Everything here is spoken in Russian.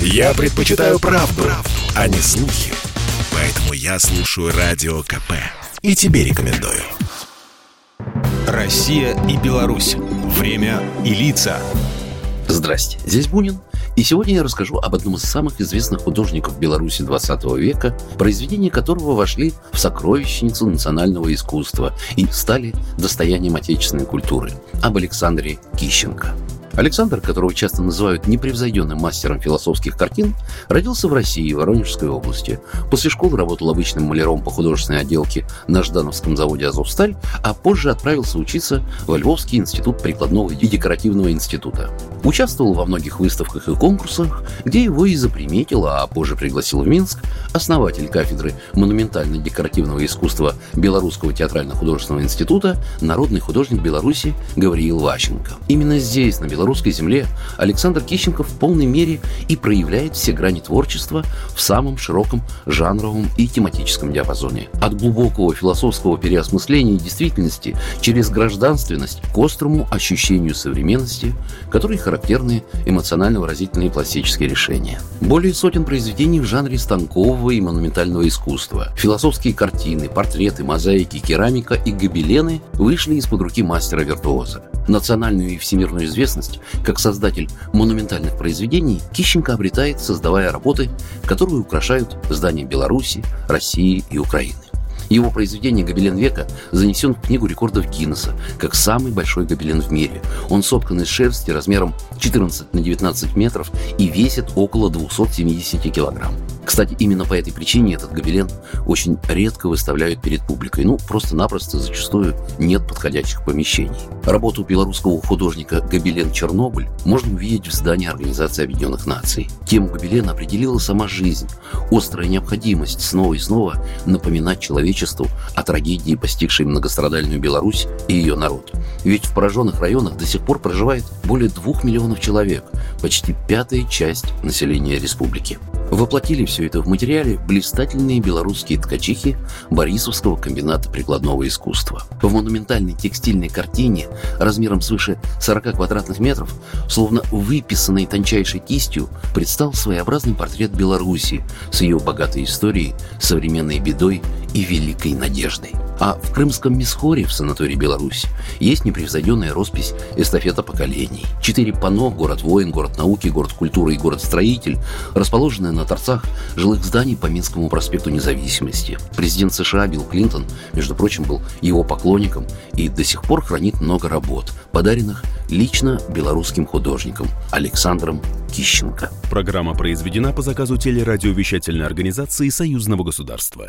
Я предпочитаю правду, правду, а не слухи. Поэтому я слушаю Радио КП. И тебе рекомендую. Россия и Беларусь. Время и лица. Здрасте, здесь Бунин. И сегодня я расскажу об одном из самых известных художников Беларуси 20 века, произведения которого вошли в сокровищницу национального искусства и стали достоянием отечественной культуры, об Александре Кищенко – Александр, которого часто называют непревзойденным мастером философских картин, родился в России, в Воронежской области. После школы работал обычным маляром по художественной отделке на Ждановском заводе «Азовсталь», а позже отправился учиться в Львовский институт прикладного и декоративного института. Участвовал во многих выставках и конкурсах, где его и заприметил, а позже пригласил в Минск, основатель кафедры монументально-декоративного искусства Белорусского театрально-художественного института, народный художник Беларуси Гавриил Ващенко. Именно здесь, на Беларуси, русской земле Александр Кищенко в полной мере и проявляет все грани творчества в самом широком жанровом и тематическом диапазоне. От глубокого философского переосмысления действительности через гражданственность к острому ощущению современности, которые характерны эмоционально-выразительные пластические решения. Более сотен произведений в жанре станкового и монументального искусства. Философские картины, портреты, мозаики, керамика и гобелены вышли из-под руки мастера-виртуоза. Национальную и всемирную известность как создатель монументальных произведений Кищенко обретает, создавая работы, которые украшают здания Беларуси, России и Украины. Его произведение «Гобелен века» занесен в Книгу рекордов Гиннесса как самый большой гобелен в мире. Он соткан из шерсти размером 14 на 19 метров и весит около 270 килограмм. Кстати, именно по этой причине этот гобелен очень редко выставляют перед публикой. Ну, просто-напросто зачастую нет подходящих помещений. Работу белорусского художника «Гобелен Чернобыль» можно увидеть в здании Организации Объединенных Наций. Тему гобелена определила сама жизнь, острая необходимость снова и снова напоминать человечеству о трагедии, постигшей многострадальную Беларусь и ее народ. Ведь в пораженных районах до сих пор проживает более двух миллионов человек, почти пятая часть населения республики. Воплотили все это в материале блистательные белорусские ткачихи Борисовского комбината прикладного искусства. В монументальной текстильной картине размером свыше 40 квадратных метров, словно выписанной тончайшей кистью, предстал своеобразный портрет Беларуси с ее богатой историей, современной бедой и великой надеждой. А в Крымском Мисхоре в санатории Беларусь есть непревзойденная роспись эстафета поколений. Четыре пано «Город воин», «Город науки», «Город культуры» и «Город строитель» расположены на торцах жилых зданий по Минскому проспекту Независимости. Президент США Билл Клинтон, между прочим, был его поклонником и до сих пор хранит много работ, подаренных лично белорусским художником Александром Кищенко. Программа произведена по заказу телерадиовещательной организации Союзного государства.